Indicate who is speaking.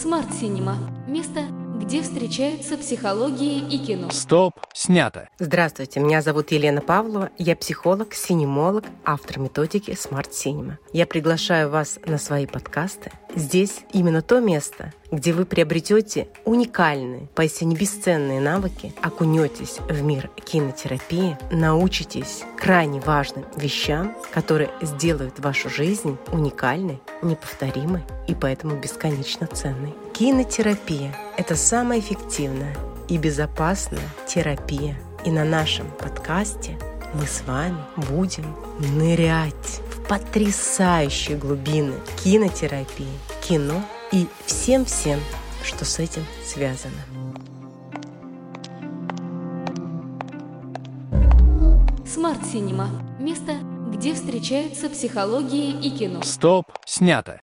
Speaker 1: Смарт Синема. Место, где встречаются психология и кино.
Speaker 2: Стоп, снято.
Speaker 3: Здравствуйте, меня зовут Елена Павлова, я психолог, синемолог, автор методики Smart Cinema. Я приглашаю вас на свои подкасты. Здесь именно то место, где вы приобретете уникальные, поистине бесценные навыки, окунетесь в мир кинотерапии, научитесь крайне важным вещам, которые сделают вашу жизнь уникальной, неповторимой и поэтому бесконечно ценной. Кинотерапия – это самая эффективная и безопасная терапия. И на нашем подкасте мы с вами будем нырять в потрясающие глубины кинотерапии, кино и всем-всем, что с этим связано.
Speaker 1: Смарт Синема. Место, где встречаются психология и кино.
Speaker 2: Стоп, снято.